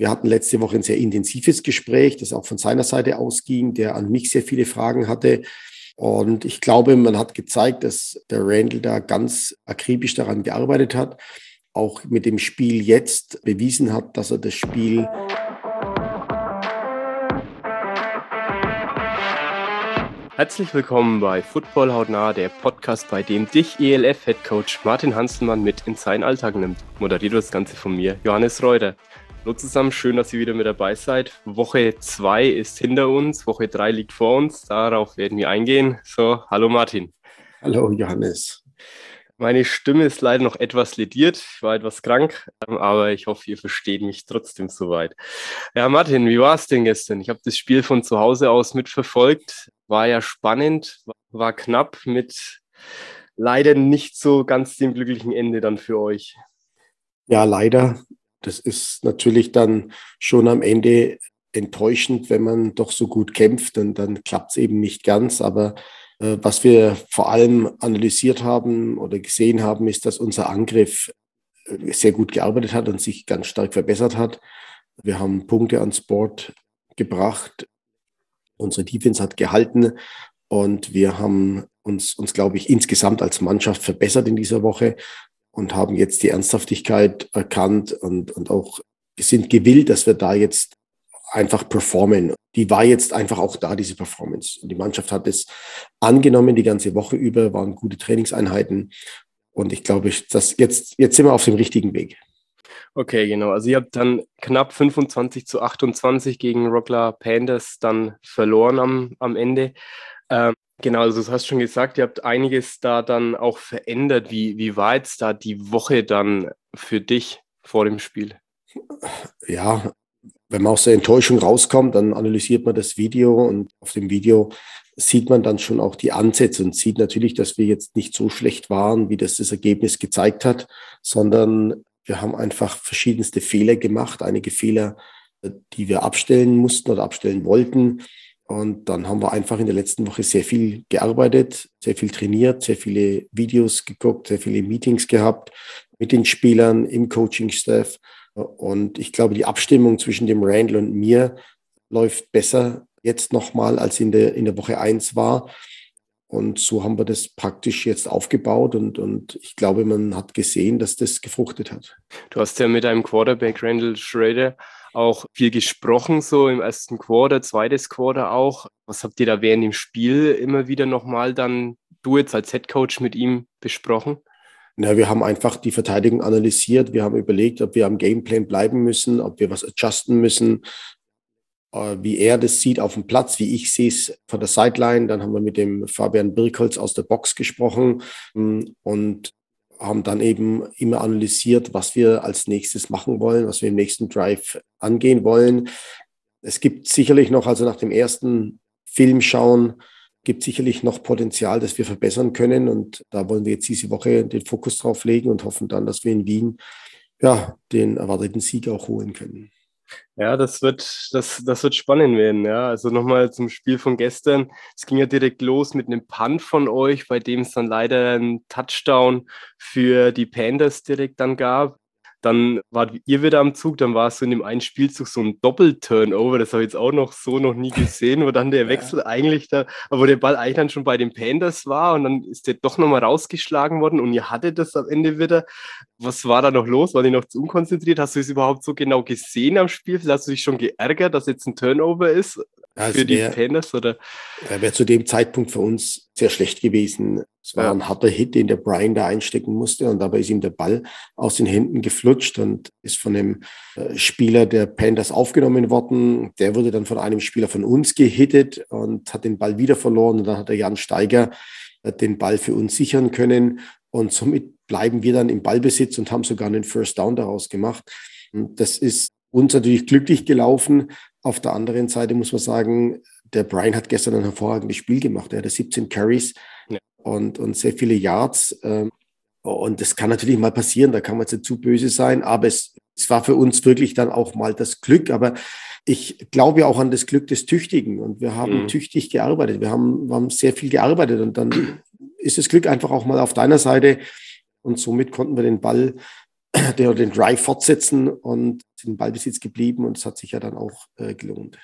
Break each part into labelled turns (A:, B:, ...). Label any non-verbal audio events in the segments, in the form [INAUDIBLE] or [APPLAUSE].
A: Wir hatten letzte Woche ein sehr intensives Gespräch, das auch von seiner Seite ausging, der an mich sehr viele Fragen hatte. Und ich glaube, man hat gezeigt, dass der Randall da ganz akribisch daran gearbeitet hat, auch mit dem Spiel jetzt bewiesen hat, dass er das Spiel
B: Herzlich willkommen bei Football Hautnah, der Podcast, bei dem dich ELF-Headcoach Martin Hanselmann mit in seinen Alltag nimmt. Moderiert das Ganze von mir, Johannes Reuter. Hallo zusammen, schön, dass ihr wieder mit dabei seid. Woche 2 ist hinter uns, Woche 3 liegt vor uns. Darauf werden wir eingehen. So, hallo Martin.
A: Hallo Johannes.
B: Meine Stimme ist leider noch etwas lediert. Ich war etwas krank, ähm, aber ich hoffe, ihr versteht mich trotzdem soweit. Ja, Martin, wie war es denn gestern? Ich habe das Spiel von zu Hause aus mitverfolgt. War ja spannend, war knapp mit leider nicht so ganz dem glücklichen Ende dann für euch.
A: Ja, leider. Das ist natürlich dann schon am Ende enttäuschend, wenn man doch so gut kämpft und dann klappt es eben nicht ganz. Aber äh, was wir vor allem analysiert haben oder gesehen haben, ist, dass unser Angriff äh, sehr gut gearbeitet hat und sich ganz stark verbessert hat. Wir haben Punkte ans Board gebracht. Unsere Defense hat gehalten und wir haben uns, uns glaube ich, insgesamt als Mannschaft verbessert in dieser Woche und haben jetzt die Ernsthaftigkeit erkannt und, und auch sind gewillt, dass wir da jetzt einfach performen. Die war jetzt einfach auch da, diese Performance. Die Mannschaft hat es angenommen die ganze Woche über, waren gute Trainingseinheiten. Und ich glaube, dass jetzt, jetzt sind wir auf dem richtigen Weg.
B: Okay, genau. Also ihr habt dann knapp 25 zu 28 gegen Rockler Pandas dann verloren am, am Ende. Ähm, Genau, also du hast schon gesagt, ihr habt einiges da dann auch verändert. Wie, wie war jetzt da die Woche dann für dich vor dem Spiel?
A: Ja, wenn man aus der Enttäuschung rauskommt, dann analysiert man das Video und auf dem Video sieht man dann schon auch die Ansätze und sieht natürlich, dass wir jetzt nicht so schlecht waren, wie das das Ergebnis gezeigt hat, sondern wir haben einfach verschiedenste Fehler gemacht, einige Fehler, die wir abstellen mussten oder abstellen wollten und dann haben wir einfach in der letzten Woche sehr viel gearbeitet, sehr viel trainiert, sehr viele Videos geguckt, sehr viele Meetings gehabt mit den Spielern im Coaching-Staff. Und ich glaube, die Abstimmung zwischen dem Randall und mir läuft besser jetzt nochmal, als in der, in der Woche eins war. Und so haben wir das praktisch jetzt aufgebaut und, und ich glaube, man hat gesehen, dass das gefruchtet hat.
B: Du hast ja mit einem Quarterback Randall Schrader auch viel gesprochen, so im ersten Quarter, zweites Quarter auch. Was habt ihr da während dem Spiel immer wieder nochmal dann, du jetzt als Head Coach mit ihm besprochen?
A: Na, wir haben einfach die Verteidigung analysiert. Wir haben überlegt, ob wir am Gameplan bleiben müssen, ob wir was adjusten müssen, äh, wie er das sieht auf dem Platz, wie ich sehe es von der Sideline. Dann haben wir mit dem Fabian Birkholz aus der Box gesprochen und haben dann eben immer analysiert, was wir als nächstes machen wollen, was wir im nächsten Drive angehen wollen. Es gibt sicherlich noch, also nach dem ersten Film schauen, gibt sicherlich noch Potenzial, das wir verbessern können. Und da wollen wir jetzt diese Woche den Fokus drauf legen und hoffen dann, dass wir in Wien ja, den erwarteten Sieg auch holen können.
B: Ja, das wird, das, das wird spannend werden. Ja, also nochmal zum Spiel von gestern. Es ging ja direkt los mit einem Punt von euch, bei dem es dann leider einen Touchdown für die Panthers direkt dann gab. Dann war ihr wieder am Zug, dann war es so in dem einen Spielzug so ein Doppel-Turnover, das habe ich jetzt auch noch so noch nie gesehen, wo dann der [LAUGHS] Wechsel ja. eigentlich da, wo der Ball eigentlich dann schon bei den Panthers war und dann ist der doch nochmal rausgeschlagen worden und ihr hattet das am Ende wieder. Was war da noch los? War die noch zu unkonzentriert? Hast du es überhaupt so genau gesehen am Spiel? Hast du dich schon geärgert, dass jetzt ein Turnover ist?
A: Ja, für die Panthers? Oder? Wäre zu dem Zeitpunkt für uns sehr schlecht gewesen. Es war ja. ein harter Hit, den der Brian da einstecken musste und dabei ist ihm der Ball aus den Händen geflutscht und ist von dem äh, Spieler der Panthers aufgenommen worden. Der wurde dann von einem Spieler von uns gehittet und hat den Ball wieder verloren und dann hat der Jan Steiger äh, den Ball für uns sichern können und somit bleiben wir dann im Ballbesitz und haben sogar einen First Down daraus gemacht. Und das ist uns natürlich glücklich gelaufen. Auf der anderen Seite muss man sagen, der Brian hat gestern ein hervorragendes Spiel gemacht. Er hatte 17 Carries ja. und, und sehr viele Yards. Ähm, und das kann natürlich mal passieren, da kann man jetzt nicht zu böse sein, aber es, es war für uns wirklich dann auch mal das Glück. Aber ich glaube auch an das Glück des Tüchtigen und wir haben mhm. tüchtig gearbeitet. Wir haben, wir haben sehr viel gearbeitet und dann ist das Glück einfach auch mal auf deiner Seite und somit konnten wir den Ball [CLEARS THROAT] der den Drive fortsetzen und sind Ballbesitz geblieben und es hat sich ja dann auch äh, gelohnt.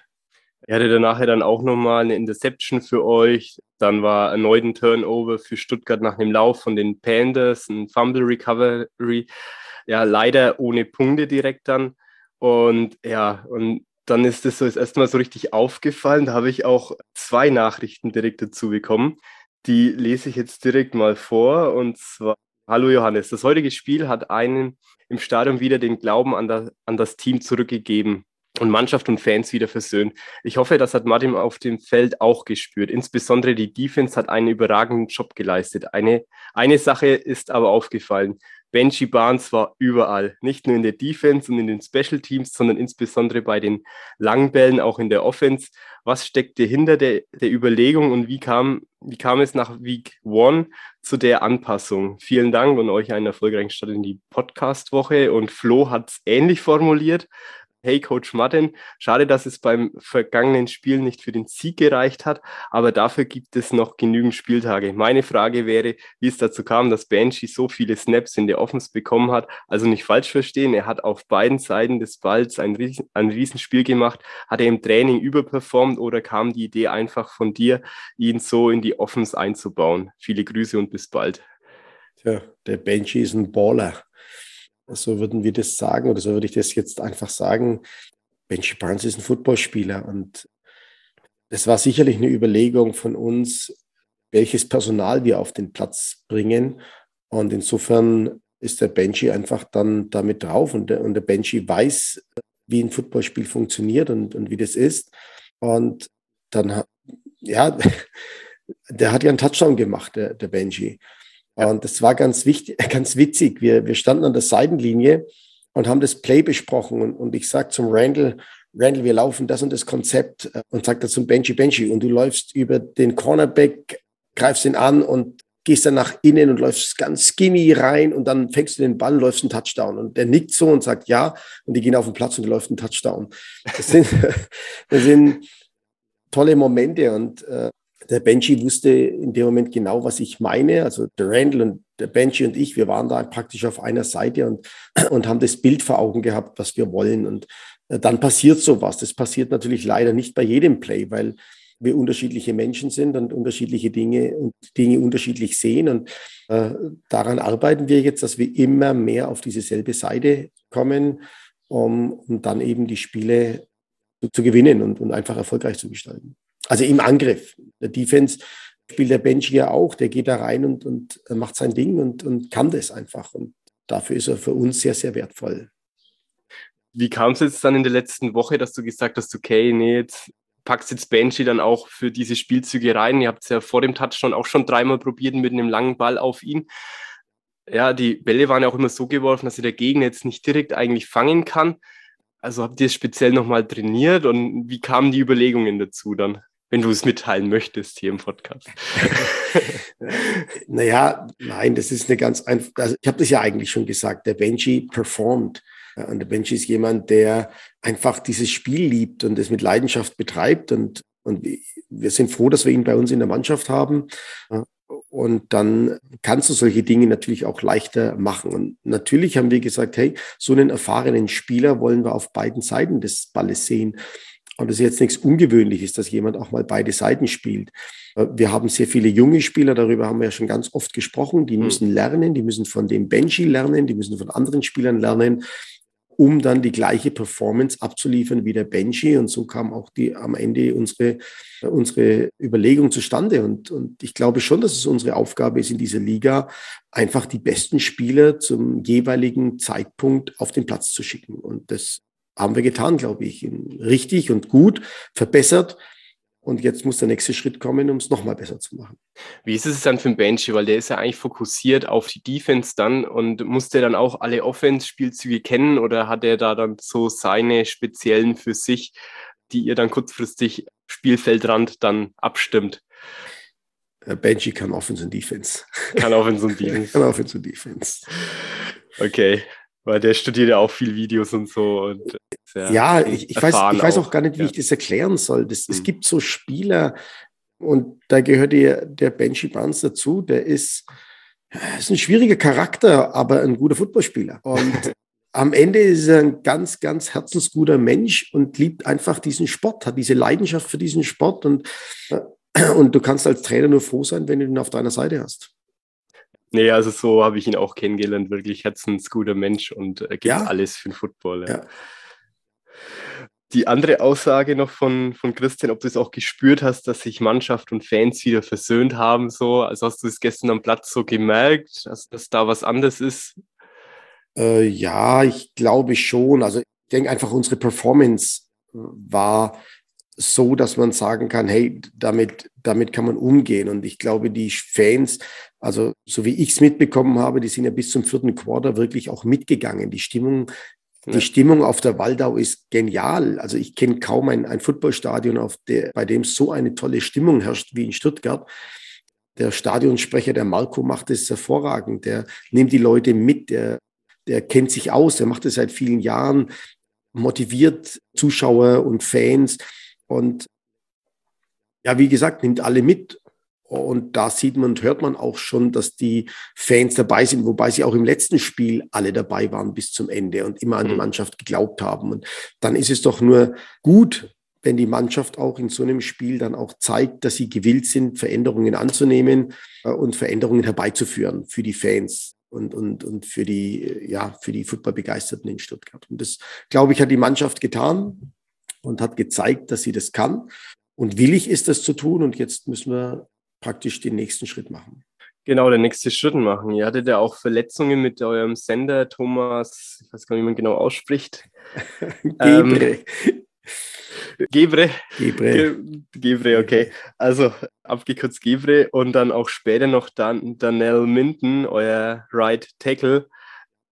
B: Er hatte danach dann auch nochmal eine Interception für euch. Dann war erneut ein Turnover für Stuttgart nach dem Lauf von den Panthers, ein Fumble Recovery. Ja, leider ohne Punkte direkt dann. Und ja, und dann ist das so das erste Mal so richtig aufgefallen. Da habe ich auch zwei Nachrichten direkt dazu bekommen. Die lese ich jetzt direkt mal vor. Und zwar, hallo Johannes, das heutige Spiel hat einen im Stadion wieder den Glauben an, das, an das Team zurückgegeben und Mannschaft und Fans wieder versöhnt. Ich hoffe, das hat Martin auf dem Feld auch gespürt. Insbesondere die Defense hat einen überragenden Job geleistet. Eine, eine Sache ist aber aufgefallen. Benji Barnes war überall, nicht nur in der Defense und in den Special Teams, sondern insbesondere bei den langen Bällen, auch in der Offense. Was steckte hinter der, der Überlegung und wie kam, wie kam es nach Week One zu der Anpassung? Vielen Dank und euch einen erfolgreichen Start in die Podcast-Woche. Und Flo hat es ähnlich formuliert. Hey Coach Martin, schade, dass es beim vergangenen Spiel nicht für den Sieg gereicht hat, aber dafür gibt es noch genügend Spieltage. Meine Frage wäre, wie es dazu kam, dass Banshee so viele Snaps in der Offense bekommen hat. Also nicht falsch verstehen, er hat auf beiden Seiten des Balls ein, Riesen, ein Riesenspiel gemacht. Hat er im Training überperformt oder kam die Idee einfach von dir, ihn so in die Offense einzubauen? Viele Grüße und bis bald.
A: Tja, der Banshee ist ein Baller so würden wir das sagen oder so würde ich das jetzt einfach sagen. Benji Barnes ist ein Footballspieler und es war sicherlich eine Überlegung von uns, welches Personal wir auf den Platz bringen. Und insofern ist der Benji einfach dann damit drauf und der, und der Benji weiß, wie ein Footballspiel funktioniert und, und wie das ist. Und dann, ja, [LAUGHS] der hat ja einen Touchdown gemacht, der, der Benji. Und das war ganz wichtig, [LAUGHS] ganz witzig. Wir, wir standen an der Seitenlinie und haben das Play besprochen. Und, und ich sage zum Randall, Randall, wir laufen das und das Konzept äh, und sagt er zum Benji, Benji, und du läufst über den Cornerback, greifst ihn an und gehst dann nach innen und läufst ganz skinny rein und dann fängst du den Ball und läufst einen Touchdown. Und der nickt so und sagt ja und die gehen auf den Platz und läuft einen Touchdown. Das sind, [LAUGHS] das sind tolle Momente und äh, der Benji wusste in dem Moment genau, was ich meine. Also der Randall und der Benji und ich, wir waren da praktisch auf einer Seite und, [CLEARS THROAT] und haben das Bild vor Augen gehabt, was wir wollen. Und äh, dann passiert sowas. Das passiert natürlich leider nicht bei jedem Play, weil wir unterschiedliche Menschen sind und unterschiedliche Dinge und Dinge unterschiedlich sehen. Und äh, daran arbeiten wir jetzt, dass wir immer mehr auf diese selbe Seite kommen, um, um dann eben die Spiele zu, zu gewinnen und, und einfach erfolgreich zu gestalten. Also im Angriff. Der Defense spielt der Bench ja auch, der geht da rein und, und macht sein Ding und, und kann das einfach. Und dafür ist er für uns sehr, sehr wertvoll.
B: Wie kam es jetzt dann in der letzten Woche, dass du gesagt hast, okay, nee, jetzt packst jetzt Benji dann auch für diese Spielzüge rein. Ihr habt es ja vor dem Touchdown auch schon dreimal probiert mit einem langen Ball auf ihn. Ja, die Bälle waren ja auch immer so geworfen, dass sie der Gegner jetzt nicht direkt eigentlich fangen kann. Also habt ihr es speziell nochmal trainiert und wie kamen die Überlegungen dazu dann? Wenn du es mitteilen möchtest hier im Podcast. [LAUGHS]
A: naja, nein, das ist eine ganz einfach. Also ich habe das ja eigentlich schon gesagt. Der Benji performt. Und der Benji ist jemand, der einfach dieses Spiel liebt und es mit Leidenschaft betreibt. Und, und wir sind froh, dass wir ihn bei uns in der Mannschaft haben. Und dann kannst du solche Dinge natürlich auch leichter machen. Und natürlich haben wir gesagt, hey, so einen erfahrenen Spieler wollen wir auf beiden Seiten des Balles sehen. Und das ist jetzt nichts Ungewöhnliches, dass jemand auch mal beide Seiten spielt. Äh, wir haben sehr viele junge Spieler, darüber haben wir ja schon ganz oft gesprochen, die hm. müssen lernen, die müssen von dem Benji lernen, die müssen von anderen Spielern lernen, um dann die gleiche Performance abzuliefern wie der Benji. Und so kam auch die, am Ende unsere, unsere Überlegung zustande. Und, und ich glaube schon, dass es unsere Aufgabe ist in dieser Liga, einfach die besten Spieler zum jeweiligen Zeitpunkt auf den Platz zu schicken. Und das haben wir getan, glaube ich, richtig und gut, verbessert. Und jetzt muss der nächste Schritt kommen, um es nochmal besser zu machen.
B: Wie ist es dann für den Benji? Weil der ist ja eigentlich fokussiert auf die Defense dann und muss der dann auch alle Offense-Spielzüge kennen oder hat er da dann so seine speziellen für sich, die ihr dann kurzfristig Spielfeldrand dann abstimmt?
A: Benji kann Offense und Defense.
B: Kann Offense und Defense. [LAUGHS]
A: kann Offense und Defense.
B: Okay. Weil der studiert ja auch viel Videos und so. Und
A: ja, ich, ich weiß, ich weiß auch gar nicht, wie ja. ich das erklären soll. Das, mhm. Es gibt so Spieler, und da gehört der, der Benji Barnes dazu, der ist, Er ist ein schwieriger Charakter, aber ein guter Footballspieler. Und [LAUGHS] am Ende ist er ein ganz, ganz herzensguter Mensch und liebt einfach diesen Sport, hat diese Leidenschaft für diesen Sport und, äh, und du kannst als Trainer nur froh sein, wenn du ihn auf deiner Seite hast.
B: Nee, also so habe ich ihn auch kennengelernt, wirklich herzensguter Mensch und äh, gibt ja. alles für den Football. Ja. ja. Die andere Aussage noch von, von Christian, ob du es auch gespürt hast, dass sich Mannschaft und Fans wieder versöhnt haben, so, also hast du es gestern am Platz so gemerkt, dass, dass da was anderes ist?
A: Äh, ja, ich glaube schon. Also ich denke einfach, unsere Performance war so, dass man sagen kann, hey, damit, damit kann man umgehen. Und ich glaube, die Fans, also so wie ich es mitbekommen habe, die sind ja bis zum vierten Quarter wirklich auch mitgegangen. Die Stimmung, ja. die Stimmung auf der Waldau ist genial. Also ich kenne kaum ein, ein Footballstadion, auf der, bei dem so eine tolle Stimmung herrscht wie in Stuttgart. Der Stadionsprecher, der Marco, macht es hervorragend. Der nimmt die Leute mit, der, der kennt sich aus, der macht es seit vielen Jahren, motiviert Zuschauer und Fans. Und ja, wie gesagt, nimmt alle mit. Und da sieht man und hört man auch schon, dass die Fans dabei sind, wobei sie auch im letzten Spiel alle dabei waren bis zum Ende und immer an die mhm. Mannschaft geglaubt haben. Und dann ist es doch nur gut, wenn die Mannschaft auch in so einem Spiel dann auch zeigt, dass sie gewillt sind, Veränderungen anzunehmen äh, und Veränderungen herbeizuführen für die Fans und, und, und für die, ja, für die Footballbegeisterten in Stuttgart. Und das, glaube ich, hat die Mannschaft getan und hat gezeigt, dass sie das kann und willig ist, das zu tun. Und jetzt müssen wir praktisch den nächsten Schritt machen.
B: Genau, der nächste Schritt machen. Ihr hattet ja auch Verletzungen mit eurem Sender, Thomas, ich weiß gar nicht, wie man genau ausspricht. [LAUGHS] Gebre. Ähm, Gebre. Gebre. Gebre, okay. Also abgekürzt Gebre und dann auch später noch Dan Danell Minden, euer Right Tackle.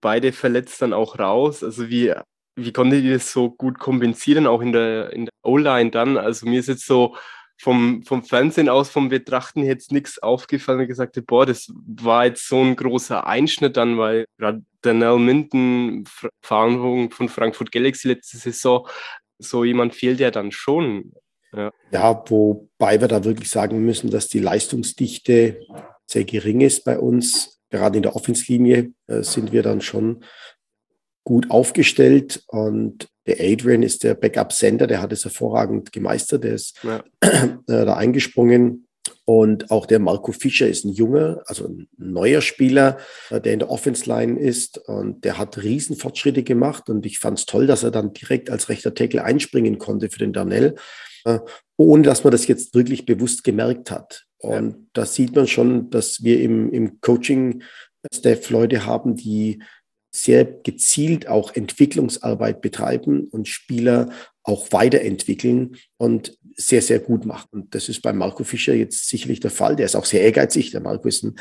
B: Beide verletzt dann auch raus. Also wie wie konntet ihr das so gut kompensieren, auch in der, in der O-Line dann? Also mir ist jetzt so vom, vom Fernsehen aus, vom Betrachten jetzt nichts aufgefallen und gesagt, boah, das war jetzt so ein großer Einschnitt dann, weil gerade Daniel Minden, Erfahrung von Frankfurt Galaxy letzte Saison, so jemand fehlt ja dann schon.
A: Ja. ja, wobei wir da wirklich sagen müssen, dass die Leistungsdichte sehr gering ist bei uns. Gerade in der Offenslinie äh, sind wir dann schon gut aufgestellt und der Adrian ist der Backup-Center, der hat es hervorragend gemeistert, der ist ja. [CLEARS THROAT] äh, da eingesprungen. Und auch der Marco Fischer ist ein junger, also ein neuer Spieler, äh, der in der Offense-Line ist und der hat Riesenfortschritte gemacht und ich fand es toll, dass er dann direkt als rechter Tackle einspringen konnte für den Darnell, äh, ohne dass man das jetzt wirklich bewusst gemerkt hat. Und ja. da sieht man schon, dass wir im, im Coaching-Staff Leute haben, die sehr gezielt auch Entwicklungsarbeit betreiben und Spieler auch weiterentwickeln und sehr, sehr gut machen. Und das ist bei Marco Fischer jetzt sicherlich der Fall. Der ist auch sehr ehrgeizig. Der Marco ist ein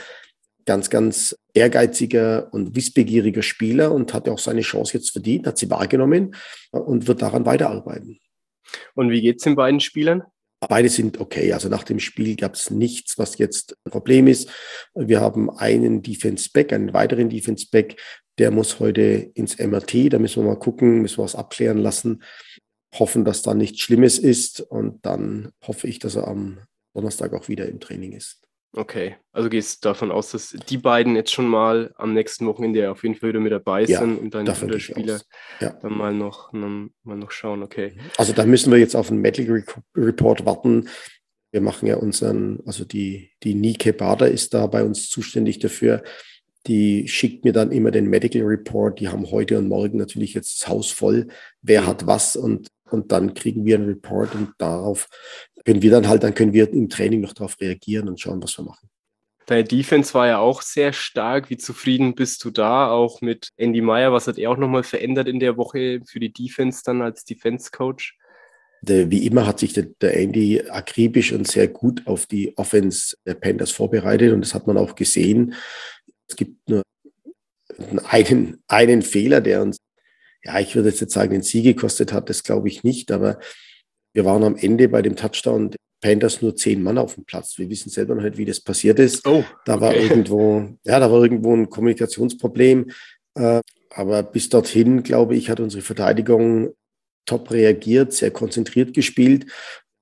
A: ganz, ganz ehrgeiziger und wissbegieriger Spieler und hat ja auch seine Chance jetzt verdient, hat sie wahrgenommen und wird daran weiterarbeiten.
B: Und wie geht es den beiden Spielern?
A: Beide sind okay. Also nach dem Spiel gab es nichts, was jetzt ein Problem ist. Wir haben einen Defense Back, einen weiteren Defense Back, der muss heute ins MRT, da müssen wir mal gucken, müssen wir was abklären lassen, hoffen, dass da nichts Schlimmes ist und dann hoffe ich, dass er am Donnerstag auch wieder im Training ist.
B: Okay, also gehst du davon aus, dass die beiden jetzt schon mal am nächsten Wochenende auf jeden Fall wieder mit dabei ja, sind und dann die Spieler ja. dann mal noch, mal noch schauen, okay.
A: Also da müssen wir jetzt auf einen Medical Report warten. Wir machen ja unseren, also die, die Nike Bader ist da bei uns zuständig dafür, die schickt mir dann immer den Medical Report. Die haben heute und morgen natürlich jetzt das Haus voll. Wer hat was? Und, und dann kriegen wir einen Report und darauf können wir dann halt, dann können wir im Training noch darauf reagieren und schauen, was wir machen.
B: Deine Defense war ja auch sehr stark. Wie zufrieden bist du da? Auch mit Andy Meyer, was hat er auch nochmal verändert in der Woche für die Defense dann als Defense Coach?
A: wie immer hat sich der, der, Andy akribisch und sehr gut auf die Offense der Panthers vorbereitet und das hat man auch gesehen. Es gibt nur einen, einen Fehler, der uns, ja, ich würde jetzt sagen, den Sieg gekostet hat, das glaube ich nicht, aber wir waren am Ende bei dem Touchdown Panthers nur zehn Mann auf dem Platz. Wir wissen selber noch nicht, wie das passiert ist. Oh, da war irgendwo, ja, da war irgendwo ein Kommunikationsproblem. Äh, aber bis dorthin, glaube ich, hat unsere Verteidigung top reagiert, sehr konzentriert gespielt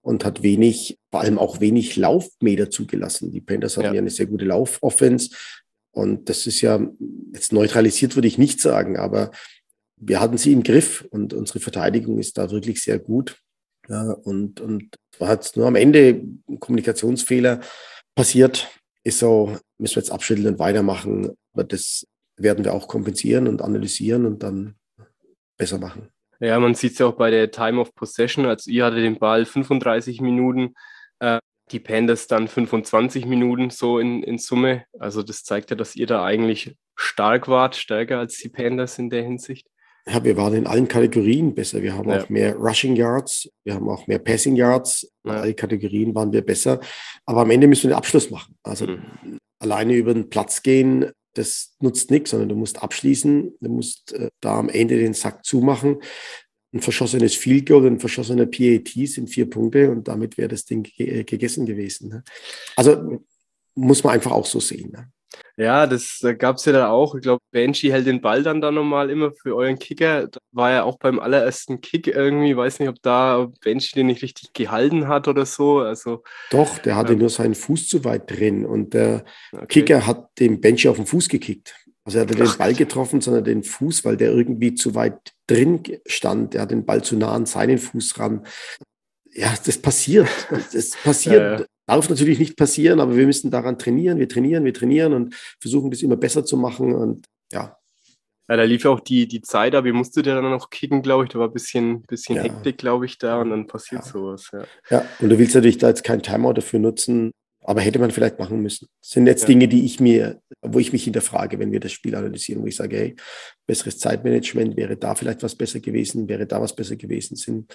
A: und hat wenig, vor allem auch wenig Laufmeter zugelassen. Die Panthers hatten ja, ja eine sehr gute Laufoffense, Und das ist ja jetzt neutralisiert, würde ich nicht sagen, aber wir hatten sie im Griff und unsere Verteidigung ist da wirklich sehr gut. Ja, und, und war jetzt nur am Ende ein Kommunikationsfehler passiert. Ist so, müssen wir jetzt abschütteln und weitermachen. Aber das werden wir auch kompensieren und analysieren und dann besser machen.
B: Ja, man sieht es ja auch bei der Time of Possession. Also ihr hattet den Ball 35 Minuten, äh, die Panthers dann 25 Minuten so in, in Summe. Also das zeigt ja, dass ihr da eigentlich stark wart, stärker als die Panthers in der Hinsicht.
A: Ja, wir waren in allen Kategorien besser. Wir haben ja. auch mehr Rushing Yards, wir haben auch mehr Passing Yards. In allen Kategorien waren wir besser. Aber am Ende müssen wir den Abschluss machen. Also mhm. alleine über den Platz gehen, das nutzt nichts, sondern du musst abschließen. Du musst äh, da am Ende den Sack zumachen. Ein verschossenes Field Goal, ein verschossener PAT sind vier Punkte und damit wäre das Ding gegessen gewesen. Ne? Also muss man einfach auch so sehen. Ne?
B: Ja, das da gab es ja da auch. Ich glaube, Banshee hält den Ball dann da nochmal immer für euren Kicker. Da war ja auch beim allerersten Kick irgendwie, weiß nicht, ob da Banshee den nicht richtig gehalten hat oder so. Also,
A: Doch, der hatte ähm, nur seinen Fuß zu weit drin und der okay. Kicker hat den Banshee auf den Fuß gekickt. Also er hat den Ball getroffen, sondern den Fuß, weil der irgendwie zu weit drin stand. Er hat den Ball zu nah an seinen Fuß ran. Ja, das passiert. [LAUGHS] Das passiert. Ja, ja. Darf natürlich nicht passieren, aber wir müssen daran trainieren. Wir trainieren, wir trainieren und versuchen das immer besser zu machen. Und ja.
B: Ja, da lief auch die, die Zeit aber ihr musstet ja dann noch kicken, glaube ich. Da war ein bisschen, bisschen ja. Hektik, glaube ich, da und dann passiert ja. sowas. Ja.
A: ja, und du willst natürlich da jetzt kein Timeout dafür nutzen, aber hätte man vielleicht machen müssen. Das sind jetzt ja. Dinge, die ich mir, wo ich mich hinterfrage, wenn wir das Spiel analysieren, wo ich sage, hey, besseres Zeitmanagement, wäre da vielleicht was besser gewesen, wäre da was besser gewesen, das sind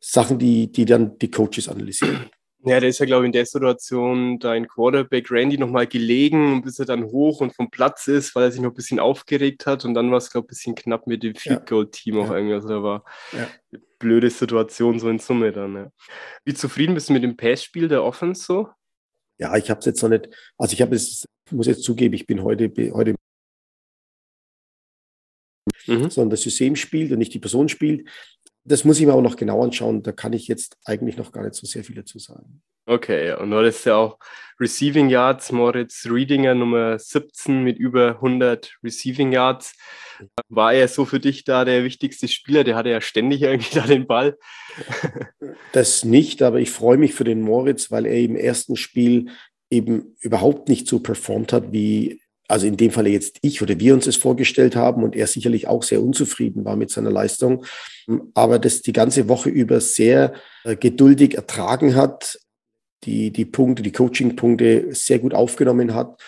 A: Sachen, die, die dann die Coaches analysieren.
B: Ja, der ist ja, glaube ich, in der Situation dein Quarterback Randy nochmal gelegen, bis er dann hoch und vom Platz ist, weil er sich noch ein bisschen aufgeregt hat. Und dann war es, glaube ich, ein bisschen knapp mit dem Field Goal Team ja. auch irgendwie. Also da war ja. eine blöde Situation so in Summe dann. Ja. Wie zufrieden bist du mit dem Passspiel der Offense so?
A: Ja, ich habe es jetzt noch nicht, also ich habe es, muss jetzt zugeben, ich bin heute, heute mhm. sondern das System spielt und nicht die Person spielt. Das muss ich mir aber noch genau anschauen. Da kann ich jetzt eigentlich noch gar nicht so sehr viel dazu sagen.
B: Okay, und du hattest ja auch Receiving Yards, Moritz Riedinger Nummer 17 mit über 100 Receiving Yards. War er so für dich da der wichtigste Spieler? Der hatte ja ständig irgendwie [LAUGHS] da den Ball.
A: Das nicht, aber ich freue mich für den Moritz, weil er im ersten Spiel eben überhaupt nicht so performt hat, wie also in dem Falle jetzt ich oder wir uns es vorgestellt haben und er sicherlich auch sehr unzufrieden war mit seiner Leistung, aber das die ganze Woche über sehr äh, geduldig ertragen hat, die, die Punkte, die Coaching-Punkte sehr gut aufgenommen hat,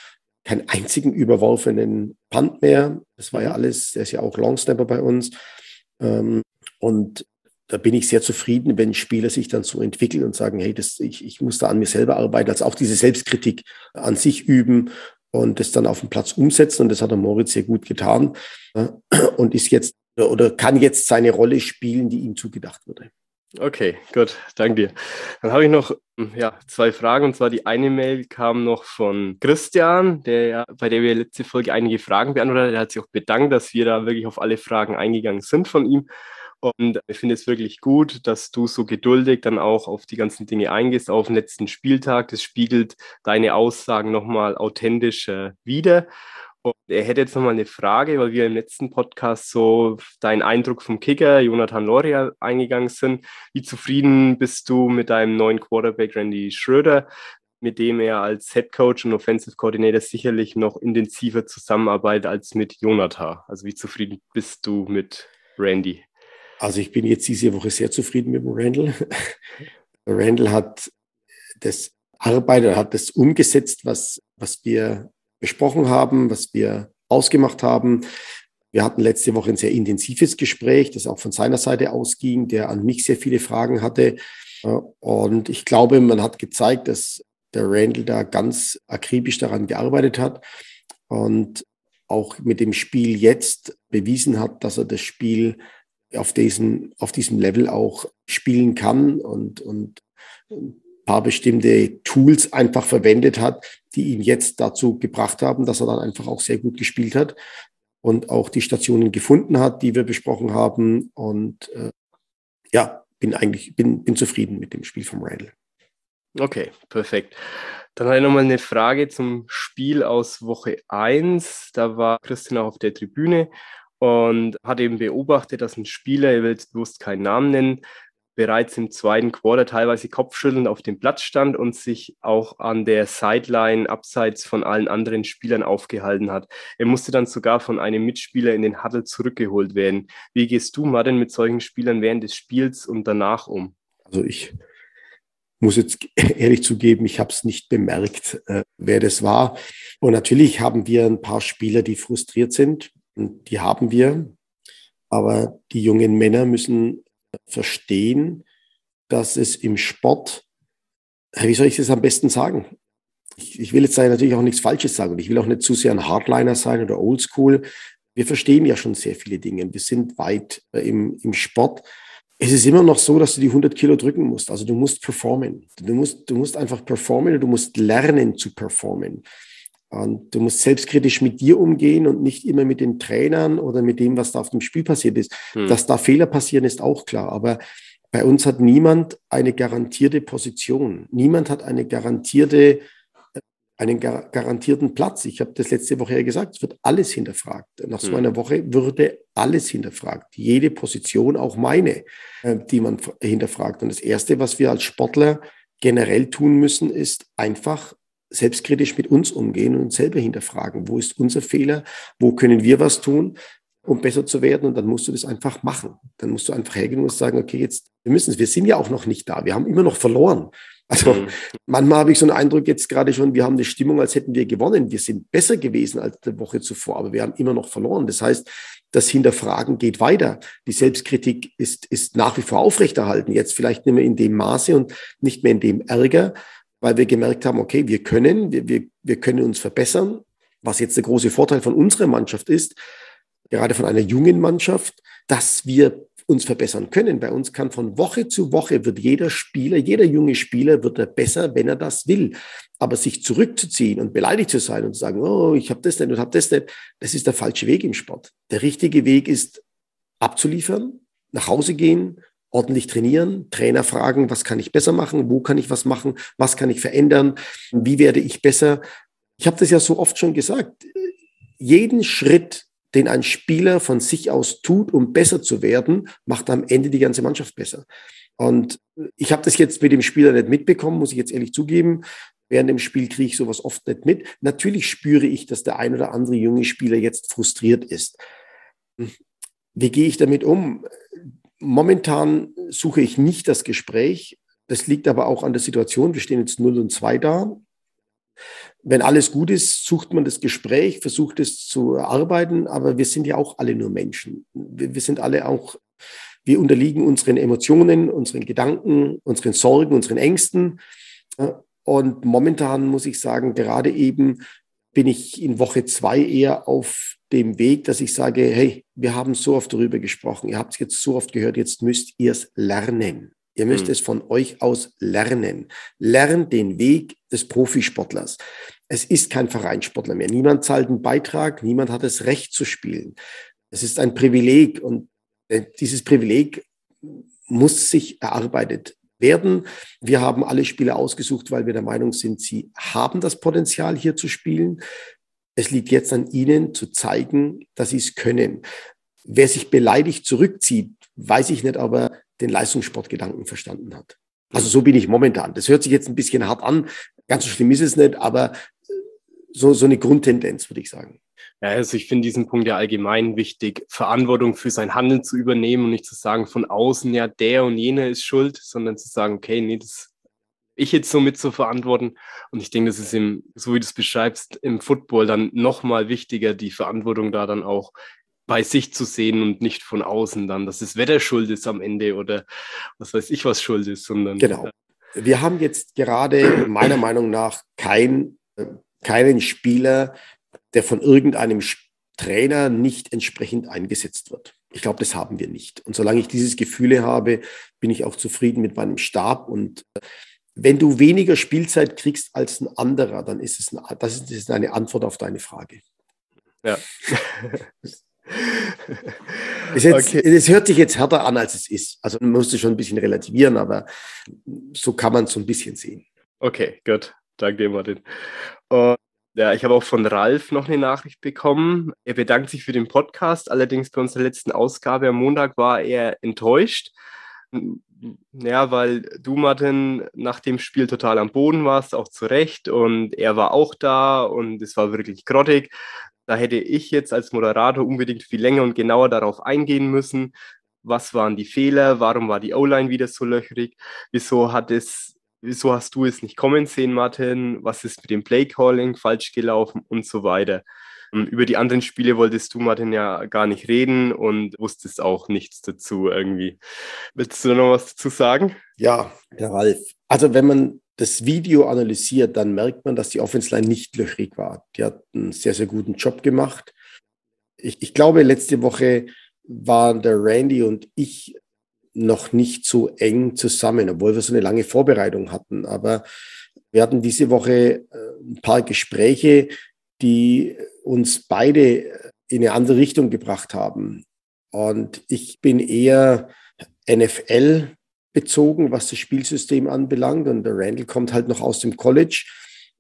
A: keinen einzigen überworfenen Punt mehr. Das war ja alles, der ist ja auch Longsnapper bei uns. Ähm, und da bin ich sehr zufrieden, wenn Spieler sich dann so entwickeln und sagen, hey, das, ich, ich muss da an mir selber arbeiten, also auch diese Selbstkritik an sich üben und das dann auf dem Platz umsetzen. Und das hat der Moritz sehr gut getan und ist jetzt oder kann jetzt seine Rolle spielen, die ihm zugedacht wurde.
B: Okay, gut, danke dir. Dann habe ich noch ja, zwei Fragen. Und zwar die eine Mail kam noch von Christian, der bei der wir letzte Folge einige Fragen beantwortet hat. Er hat sich auch bedankt, dass wir da wirklich auf alle Fragen eingegangen sind von ihm. Und ich finde es wirklich gut, dass du so geduldig dann auch auf die ganzen Dinge eingehst, auf den letzten Spieltag. Das spiegelt deine Aussagen nochmal authentisch äh, wieder. Und er hätte jetzt nochmal eine Frage, weil wir im letzten Podcast so deinen Eindruck vom Kicker Jonathan Loria eingegangen sind. Wie zufrieden bist du mit deinem neuen Quarterback Randy Schröder, mit dem er als Head Coach und Offensive Coordinator sicherlich noch intensiver zusammenarbeitet als mit Jonathan? Also wie zufrieden bist du mit Randy?
A: Also ich bin jetzt diese Woche sehr zufrieden mit dem Randall. [LAUGHS] Randall hat das Arbeit, hat das umgesetzt, was, was wir besprochen haben, was wir ausgemacht haben. Wir hatten letzte Woche ein sehr intensives Gespräch, das auch von seiner Seite ausging, der an mich sehr viele Fragen hatte. Und ich glaube, man hat gezeigt, dass der Randall da ganz akribisch daran gearbeitet hat und auch mit dem Spiel jetzt bewiesen hat, dass er das Spiel auf diesem, auf diesem Level auch spielen kann und, und ein paar bestimmte Tools einfach verwendet hat, die ihn jetzt dazu gebracht haben, dass er dann einfach auch sehr gut gespielt hat und auch die Stationen gefunden hat, die wir besprochen haben. Und äh, ja, bin eigentlich bin, bin zufrieden mit dem Spiel vom Randall.
B: Okay, perfekt. Dann habe ich nochmal eine Frage zum Spiel aus Woche 1. Da war Christian auch auf der Tribüne und hat eben beobachtet, dass ein Spieler, er will jetzt bewusst keinen Namen nennen, bereits im zweiten Quarter teilweise kopfschüttelnd auf dem Platz stand und sich auch an der Sideline abseits von allen anderen Spielern aufgehalten hat. Er musste dann sogar von einem Mitspieler in den Huddle zurückgeholt werden. Wie gehst du, Martin, mit solchen Spielern während des Spiels und danach um?
A: Also ich muss jetzt ehrlich zugeben, ich habe es nicht bemerkt, äh, wer das war. Und natürlich haben wir ein paar Spieler, die frustriert sind. Und die haben wir. Aber die jungen Männer müssen verstehen, dass es im Sport, wie soll ich das am besten sagen? Ich, ich will jetzt natürlich auch nichts Falsches sagen und ich will auch nicht zu sehr ein Hardliner sein oder Oldschool. Wir verstehen ja schon sehr viele Dinge. Wir sind weit äh, im, im Sport. Es ist immer noch so, dass du die 100 Kilo drücken musst. Also du musst performen. Du musst, du musst einfach performen und du musst lernen zu performen. Und du musst selbstkritisch mit dir umgehen und nicht immer mit den Trainern oder mit dem, was da auf dem Spiel passiert ist. Hm. Dass da Fehler passieren, ist auch klar. Aber bei uns hat niemand eine garantierte Position. Niemand hat eine garantierte, einen gar garantierten Platz. Ich habe das letzte Woche ja gesagt, es wird alles hinterfragt. Nach so hm. einer Woche würde alles hinterfragt. Jede Position, auch meine, äh, die man hinterfragt. Und das Erste, was wir als Sportler generell tun müssen, ist einfach selbstkritisch mit uns umgehen und uns selber hinterfragen, wo ist unser Fehler, wo können wir was tun, um besser zu werden. Und dann musst du das einfach machen. Dann musst du einfach hergehen und sagen, okay, jetzt, wir müssen es. Wir sind ja auch noch nicht da. Wir haben immer noch verloren. Also mhm. manchmal habe ich so einen Eindruck jetzt gerade schon, wir haben eine Stimmung, als hätten wir gewonnen. Wir sind besser gewesen als die Woche zuvor, aber wir haben immer noch verloren. Das heißt, das Hinterfragen geht weiter. Die Selbstkritik ist, ist nach wie vor aufrechterhalten. Jetzt vielleicht nicht mehr in dem Maße und nicht mehr in dem Ärger, weil wir gemerkt haben, okay, wir können, wir, wir, wir können uns verbessern. Was jetzt der große Vorteil von unserer Mannschaft ist, gerade von einer jungen Mannschaft, dass wir uns verbessern können. Bei uns kann von Woche zu Woche wird jeder Spieler, jeder junge Spieler wird er besser, wenn er das will. Aber sich zurückzuziehen und beleidigt zu sein und zu sagen, oh, ich habe das nicht und habe das nicht, das ist der falsche Weg im Sport. Der richtige Weg ist abzuliefern, nach Hause gehen, ordentlich trainieren, Trainer fragen, was kann ich besser machen, wo kann ich was machen, was kann ich verändern, wie werde ich besser. Ich habe das ja so oft schon gesagt. Jeden Schritt, den ein Spieler von sich aus tut, um besser zu werden, macht am Ende die ganze Mannschaft besser. Und ich habe das jetzt mit dem Spieler nicht mitbekommen, muss ich jetzt ehrlich zugeben. Während dem Spiel kriege ich sowas oft nicht mit. Natürlich spüre ich, dass der ein oder andere junge Spieler jetzt frustriert ist. Wie gehe ich damit um? Momentan suche ich nicht das Gespräch. Das liegt aber auch an der Situation. Wir stehen jetzt 0 und 2 da. Wenn alles gut ist, sucht man das Gespräch, versucht es zu erarbeiten, aber wir sind ja auch alle nur Menschen. Wir, wir sind alle auch, wir unterliegen unseren Emotionen, unseren Gedanken, unseren Sorgen, unseren Ängsten. Und momentan muss ich sagen, gerade eben bin ich in Woche zwei eher auf dem Weg, dass ich sage, hey, wir haben so oft darüber gesprochen, ihr habt es jetzt so oft gehört, jetzt müsst ihr es lernen. Ihr müsst mhm. es von euch aus lernen. Lernt den Weg des Profisportlers. Es ist kein Vereinssportler mehr. Niemand zahlt einen Beitrag, niemand hat das Recht zu spielen. Es ist ein Privileg und äh, dieses Privileg muss sich erarbeitet werden. Wir haben alle Spieler ausgesucht, weil wir der Meinung sind, sie haben das Potenzial hier zu spielen. Es liegt jetzt an Ihnen zu zeigen, dass Sie es können. Wer sich beleidigt zurückzieht, weiß ich nicht, aber den Leistungssportgedanken verstanden hat. Also so bin ich momentan. Das hört sich jetzt ein bisschen hart an. Ganz so schlimm ist es nicht, aber so, so eine Grundtendenz, würde ich sagen.
B: Ja, also ich finde diesen Punkt ja allgemein wichtig, Verantwortung für sein Handeln zu übernehmen und nicht zu sagen von außen, ja, der und jener ist schuld, sondern zu sagen, okay, nee, das ich jetzt so mit zu verantworten. Und ich denke, das ist im, so wie du es beschreibst, im Football dann nochmal wichtiger, die Verantwortung da dann auch bei sich zu sehen und nicht von außen dann, dass das Wetter schuld ist am Ende oder was weiß ich, was schuld ist, sondern.
A: Genau. Wir haben jetzt gerade meiner Meinung nach kein, keinen Spieler, der von irgendeinem Trainer nicht entsprechend eingesetzt wird. Ich glaube, das haben wir nicht. Und solange ich dieses Gefühl habe, bin ich auch zufrieden mit meinem Stab und wenn du weniger Spielzeit kriegst als ein anderer, dann ist es, ein, das ist eine Antwort auf deine Frage.
B: Ja. [LAUGHS]
A: es, okay. hört sich jetzt härter an, als es ist. Also man musste schon ein bisschen relativieren, aber so kann man es so ein bisschen sehen.
B: Okay, gut. Danke Martin. Uh, ja, ich habe auch von Ralf noch eine Nachricht bekommen. Er bedankt sich für den Podcast. Allerdings bei unserer letzten Ausgabe am Montag war er enttäuscht. Ja, weil du, Martin, nach dem Spiel total am Boden warst, auch zu Recht. Und er war auch da und es war wirklich grottig. Da hätte ich jetzt als Moderator unbedingt viel länger und genauer darauf eingehen müssen. Was waren die Fehler? Warum war die O-Line wieder so löchrig? Wieso hat es wieso hast du es nicht kommen sehen, Martin? Was ist mit dem Playcalling falsch gelaufen und so weiter? Ähm, über die anderen Spiele wolltest du, Martin, ja gar nicht reden und wusstest auch nichts dazu irgendwie. Willst du noch was dazu sagen?
A: Ja, der Ralf. Also wenn man das Video analysiert, dann merkt man, dass die Offense Line nicht löchrig war. Die hat einen sehr, sehr guten Job gemacht. Ich, ich glaube, letzte Woche waren der Randy und ich noch nicht so eng zusammen, obwohl wir so eine lange Vorbereitung hatten. Aber wir hatten diese Woche äh, ein paar Gespräche, die uns beide in eine andere Richtung gebracht haben. Und ich bin eher NFL bezogen, was das Spielsystem anbelangt. Und der Randall kommt halt noch aus dem College.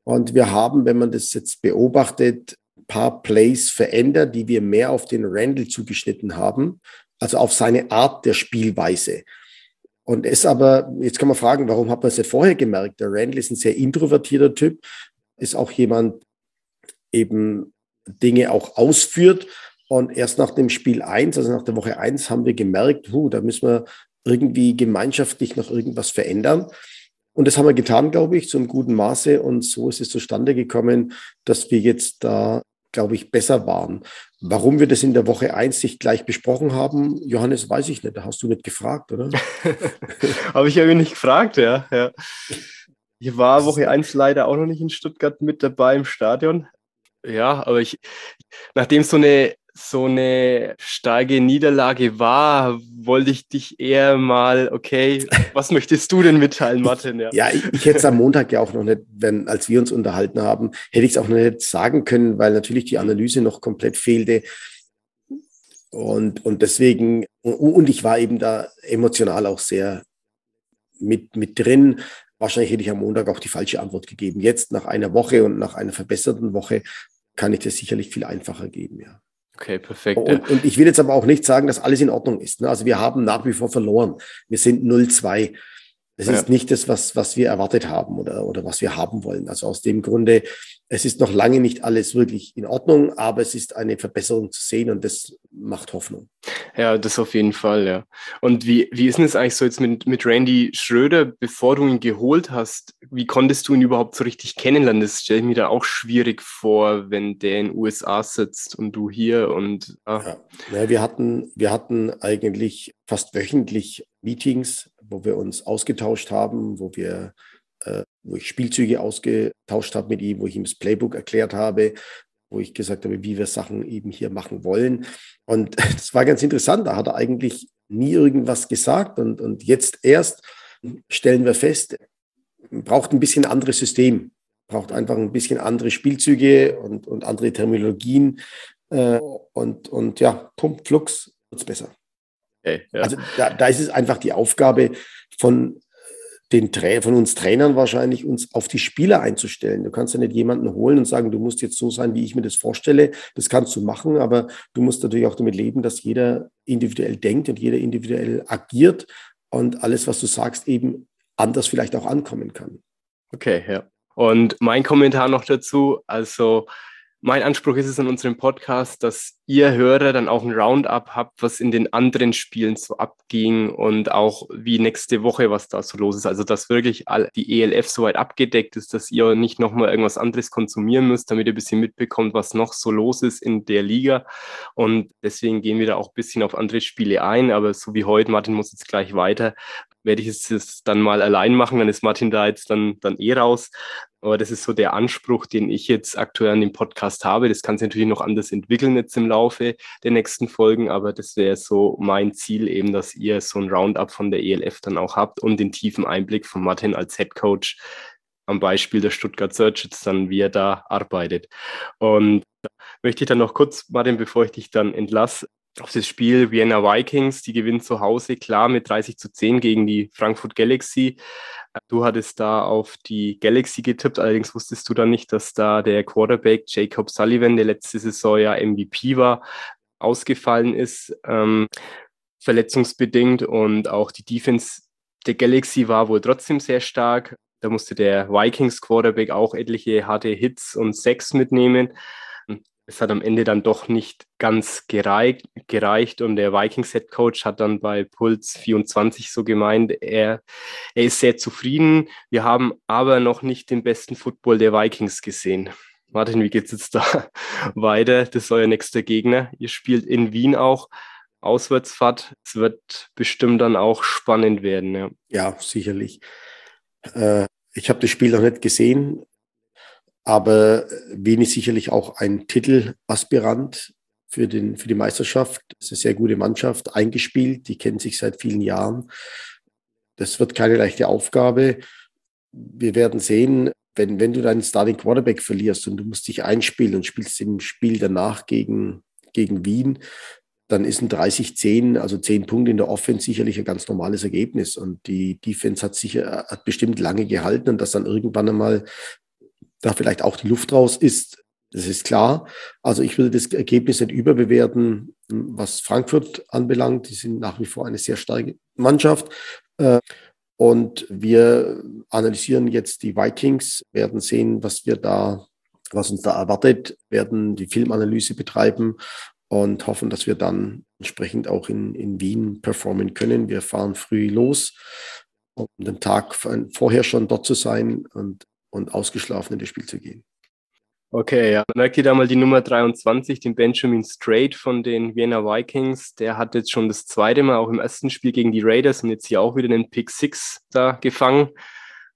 A: Und wir haben, wenn man das jetzt beobachtet, ein paar Plays verändert, die wir mehr auf den Randall zugeschnitten haben also auf seine Art der Spielweise. Und es aber, jetzt kann man fragen, warum hat man es nicht vorher gemerkt? Der Randall ist ein sehr introvertierter Typ, ist auch jemand, eben Dinge auch ausführt. Und erst nach dem Spiel eins, also nach der Woche eins, haben wir gemerkt, huh, da müssen wir irgendwie gemeinschaftlich noch irgendwas verändern. Und das haben wir getan, glaube ich, zu einem guten Maße. Und so ist es zustande gekommen, dass wir jetzt da glaube ich, besser waren. Warum wir das in der Woche 1 nicht gleich besprochen haben, Johannes, weiß ich nicht. Da hast du nicht gefragt, oder? [LAUGHS]
B: Habe ich ja nicht gefragt, ja. ja. Ich war Woche 1 leider auch noch nicht in Stuttgart mit dabei im Stadion. Ja, aber ich, nachdem so eine so eine starke Niederlage war, wollte ich dich eher mal, okay, [LAUGHS] was möchtest du denn mitteilen, Martin?
A: Ja, ja ich, ich hätte es am Montag ja auch noch nicht, wenn, als wir uns unterhalten haben, hätte ich es auch noch nicht sagen können, weil natürlich die Analyse noch komplett fehlte. Und, und deswegen, und ich war eben da emotional auch sehr mit, mit drin. Wahrscheinlich hätte ich am Montag auch die falsche Antwort gegeben. Jetzt nach einer Woche und nach einer verbesserten Woche kann ich das sicherlich viel einfacher geben, ja.
B: Okay, perfekt.
A: Und, und, ich will jetzt aber auch nicht sagen, dass alles in Ordnung ist. Ne? Also wir haben nach wie vor verloren. Wir sind 0-2. Das ja. ist nicht das, was, was wir erwartet haben oder, oder was wir haben wollen. Also aus dem Grunde, es ist noch lange nicht alles wirklich in Ordnung, aber es ist eine Verbesserung zu sehen und das macht Hoffnung.
B: Ja, das auf jeden Fall, ja. Und wie, wie ist denn es eigentlich so jetzt mit, mit Randy Schröder, bevor du ihn geholt hast? Wie konntest du ihn überhaupt so richtig kennenlernen? Das stelle ich mir da auch schwierig vor, wenn der in den USA sitzt und du hier und.
A: Ah. Ja. ja, wir hatten, wir hatten eigentlich fast wöchentlich Meetings, wo wir uns ausgetauscht haben, wo wir äh, wo ich Spielzüge ausgetauscht habe mit ihm, wo ich ihm das Playbook erklärt habe, wo ich gesagt habe, wie wir Sachen eben hier machen wollen. Und [LAUGHS] das war ganz interessant. Da hat er eigentlich nie irgendwas gesagt. Und, und jetzt erst stellen wir fest, braucht ein bisschen anderes System, braucht einfach ein bisschen andere Spielzüge und, und andere Terminologien. Äh, und, und ja, Pump, Flux, wird es besser. Okay, ja. Also da, da ist es einfach die Aufgabe von den Tra von uns Trainern wahrscheinlich, uns auf die Spieler einzustellen. Du kannst ja nicht jemanden holen und sagen, du musst jetzt so sein, wie ich mir das vorstelle. Das kannst du machen, aber du musst natürlich auch damit leben, dass jeder individuell denkt und jeder individuell agiert und alles, was du sagst, eben anders vielleicht auch ankommen kann.
B: Okay, ja. Und mein Kommentar noch dazu, also mein Anspruch ist es in unserem Podcast, dass ihr Hörer dann auch ein Roundup habt, was in den anderen Spielen so abging und auch wie nächste Woche, was da so los ist. Also, dass wirklich die ELF so weit abgedeckt ist, dass ihr nicht nochmal irgendwas anderes konsumieren müsst, damit ihr ein bisschen mitbekommt, was noch so los ist in der Liga. Und deswegen gehen wir da auch ein bisschen auf andere Spiele ein. Aber so wie heute, Martin muss jetzt gleich weiter, werde ich es dann mal allein machen, dann ist Martin da jetzt dann, dann eh raus. Aber das ist so der Anspruch, den ich jetzt aktuell an dem Podcast habe. Das kann sich natürlich noch anders entwickeln jetzt im Laufe der nächsten Folgen, aber das wäre so mein Ziel eben, dass ihr so ein Roundup von der ELF dann auch habt und den tiefen Einblick von Martin als Head Coach am Beispiel der Stuttgart Search jetzt dann, wie er da arbeitet. Und möchte ich dann noch kurz, Martin, bevor ich dich dann entlasse, auf das Spiel Vienna Vikings. Die gewinnen zu Hause klar mit 30 zu 10 gegen die Frankfurt Galaxy. Du hattest da auf die Galaxy getippt, allerdings wusstest du dann nicht, dass da der Quarterback Jacob Sullivan, der letzte Saison ja MVP war, ausgefallen ist, ähm, verletzungsbedingt und auch die Defense der Galaxy war wohl trotzdem sehr stark. Da musste der Vikings Quarterback auch etliche harte Hits und Sacks mitnehmen es hat am Ende dann doch nicht ganz gereicht, gereicht und der Vikings Head Coach hat dann bei Puls 24 so gemeint, er, er ist sehr zufrieden. Wir haben aber noch nicht den besten Football der Vikings gesehen. Martin, wie geht es jetzt da [LAUGHS] weiter? Das ist euer nächster Gegner. Ihr spielt in Wien auch. Auswärtsfahrt. Es wird bestimmt dann auch spannend werden.
A: Ja, ja sicherlich. Äh, ich habe das Spiel noch nicht gesehen. Aber Wien ist sicherlich auch ein Titelaspirant für, den, für die Meisterschaft. Das ist eine sehr gute Mannschaft, eingespielt. Die kennen sich seit vielen Jahren. Das wird keine leichte Aufgabe. Wir werden sehen, wenn, wenn du deinen Starting Quarterback verlierst und du musst dich einspielen und spielst im Spiel danach gegen, gegen Wien, dann ist ein 30-10, also 10 Punkte in der Offense sicherlich ein ganz normales Ergebnis. Und die Defense hat sicher, hat bestimmt lange gehalten und dass dann irgendwann einmal da vielleicht auch die Luft raus ist, das ist klar. Also ich würde das Ergebnis nicht überbewerten, was Frankfurt anbelangt. Die sind nach wie vor eine sehr starke Mannschaft. Äh, und wir analysieren jetzt die Vikings, werden sehen, was wir da, was uns da erwartet, werden die Filmanalyse betreiben und hoffen, dass wir dann entsprechend auch in, in Wien performen können. Wir fahren früh los, um den Tag vorher schon dort zu sein und und ausgeschlafen in das Spiel zu gehen.
B: Okay, ja. Merkt ihr da mal die Nummer 23, den Benjamin Strait von den Vienna Vikings. Der hat jetzt schon das zweite Mal auch im ersten Spiel gegen die Raiders und jetzt hier auch wieder einen Pick Six da gefangen.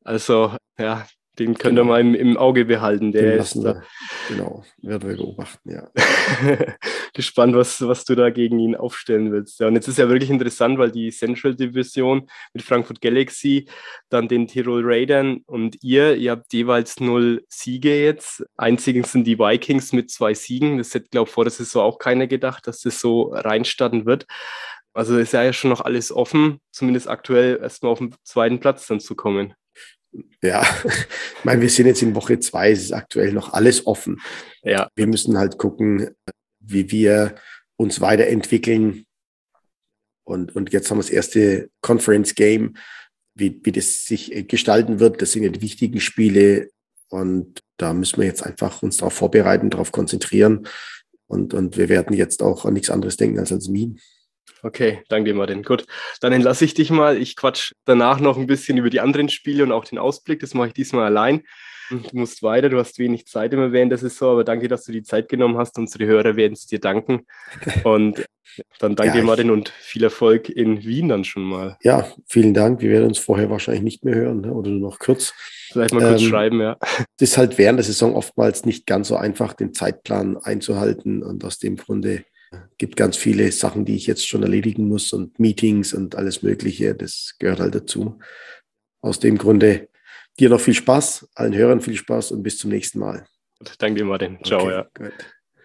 B: Also, ja, den könnt genau. ihr mal im, im, Auge behalten. Der ist da.
A: genau, werden wir beobachten, ja. [LAUGHS]
B: Gespannt, was, was du da gegen ihn aufstellen willst. Ja, und jetzt ist ja wirklich interessant, weil die Central Division mit Frankfurt Galaxy, dann den Tirol Raidern und ihr, ihr habt jeweils null Siege jetzt. Einzigen sind die Vikings mit zwei Siegen. Das hätte, glaube ich, vor der Saison auch keiner gedacht, dass das so reinstarten wird. Also ist ja schon noch alles offen, zumindest aktuell erstmal auf den zweiten Platz dann zu kommen.
A: Ja, ich meine, wir sind jetzt in Woche zwei, es ist aktuell noch alles offen. Ja. Wir müssen halt gucken, wie wir uns weiterentwickeln. Und, und jetzt haben wir das erste Conference Game, wie, wie das sich gestalten wird. Das sind ja die wichtigen Spiele. Und da müssen wir jetzt einfach uns darauf vorbereiten, darauf konzentrieren. Und, und wir werden jetzt auch an nichts anderes denken als ans Wien.
B: Okay, danke dir, Martin. Gut, dann entlasse ich dich mal. Ich quatsch danach noch ein bisschen über die anderen Spiele und auch den Ausblick. Das mache ich diesmal allein. Du musst weiter, du hast wenig Zeit immer während der Saison, aber danke, dass du die Zeit genommen hast. Unsere Hörer werden es dir danken. [LAUGHS] Und dann danke ja, dir, Martin, und viel Erfolg in Wien dann schon mal.
A: Ja, vielen Dank. Wir werden uns vorher wahrscheinlich nicht mehr hören ne? oder nur noch kurz.
B: Vielleicht mal kurz ähm, schreiben, ja.
A: Es ist halt während der Saison oftmals nicht ganz so einfach, den Zeitplan einzuhalten und aus dem Grunde gibt ganz viele Sachen, die ich jetzt schon erledigen muss und Meetings und alles Mögliche. Das gehört halt dazu. Aus dem Grunde dir noch viel Spaß, allen Hörern viel Spaß und bis zum nächsten Mal.
B: Danke dir, Martin. Ciao, okay, ja. Gut.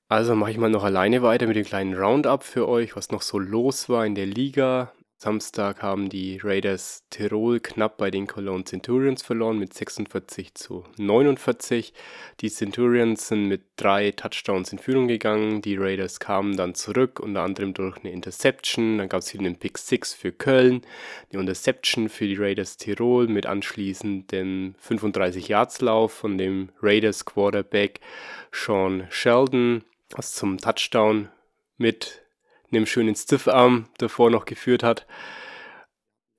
B: Also mache ich mal noch alleine weiter mit dem kleinen Roundup für euch, was noch so los war in der Liga. Samstag haben die Raiders Tirol knapp bei den Cologne Centurions verloren mit 46 zu 49. Die Centurions sind mit drei Touchdowns in Führung gegangen. Die Raiders kamen dann zurück, unter anderem durch eine Interception. Dann gab es wieder einen Pick 6 für Köln, eine Interception für die Raiders Tirol mit anschließend dem 35-Yards-Lauf von dem Raiders Quarterback Sean Sheldon, was zum Touchdown mit einem schönen Stiffarm davor noch geführt hat.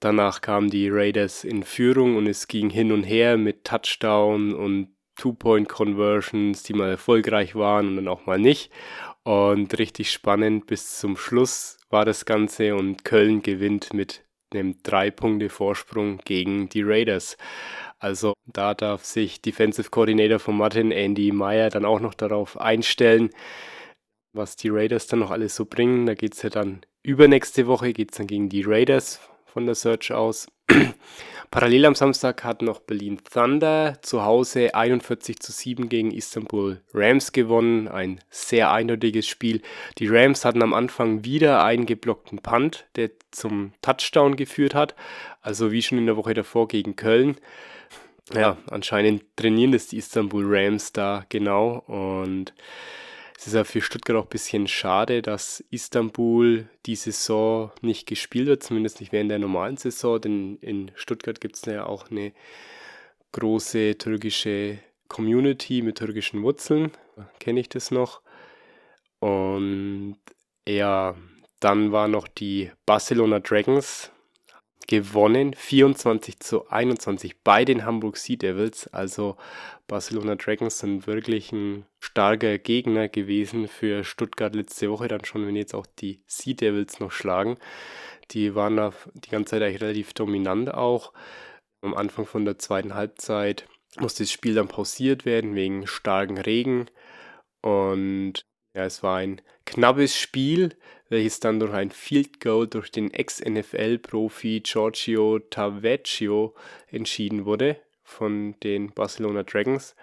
B: Danach kamen die Raiders in Führung und es ging hin und her mit Touchdown und Two-Point-Conversions, die mal erfolgreich waren und dann auch mal nicht. Und richtig spannend bis zum Schluss war das Ganze und Köln gewinnt mit einem Drei-Punkte-Vorsprung gegen die Raiders. Also da darf sich Defensive Coordinator von Martin, Andy Meyer, dann auch noch darauf einstellen, was die Raiders dann noch alles so bringen. Da geht es ja dann übernächste Woche, geht es dann gegen die Raiders von der Search aus. [CLEARS THROAT] Parallel am Samstag hat noch Berlin Thunder zu Hause 41 zu 7 gegen Istanbul Rams gewonnen. Ein sehr eindeutiges Spiel. Die Rams hatten am Anfang wieder einen geblockten Punt, der zum Touchdown geführt hat. Also wie schon in der Woche davor gegen Köln. Ja, anscheinend trainieren das die Istanbul Rams da genau und es ist ja für Stuttgart auch ein bisschen schade, dass Istanbul die Saison nicht gespielt wird, zumindest nicht während der normalen Saison, denn in Stuttgart gibt es ja auch eine große türkische Community mit türkischen Wurzeln, kenne ich das noch. Und ja, dann war noch die Barcelona Dragons, gewonnen, 24 zu 21 bei den Hamburg Sea Devils. Also Barcelona Dragons sind wirklich ein starker Gegner gewesen für Stuttgart letzte Woche, dann schon, wenn jetzt auch die Sea Devils noch schlagen. Die waren da die ganze Zeit eigentlich relativ dominant auch. Am Anfang von der zweiten Halbzeit musste das Spiel dann pausiert werden wegen starken Regen. Und ja, es war ein knappes Spiel, welches dann durch ein Field Goal durch den Ex-NFL-Profi Giorgio Tavecchio entschieden wurde von den Barcelona Dragons.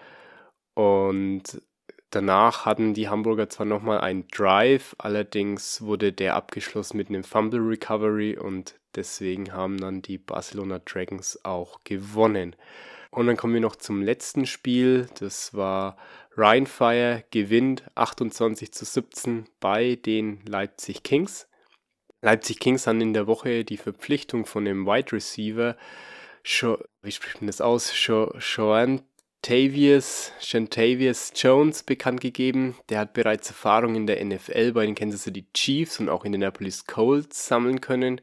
B: Und danach hatten die Hamburger zwar nochmal einen Drive, allerdings wurde der abgeschlossen mit einem Fumble Recovery und deswegen haben dann die Barcelona Dragons auch gewonnen. Und dann kommen wir noch zum letzten Spiel. Das war Rheinfire gewinnt 28 zu 17 bei den Leipzig Kings. Leipzig Kings haben in der Woche die Verpflichtung von dem Wide Receiver, wie spricht man das aus, Sean Tavius Jones bekannt gegeben. Der hat bereits Erfahrung in der NFL bei den Kansas City Chiefs und auch in den Indianapolis Colts sammeln können.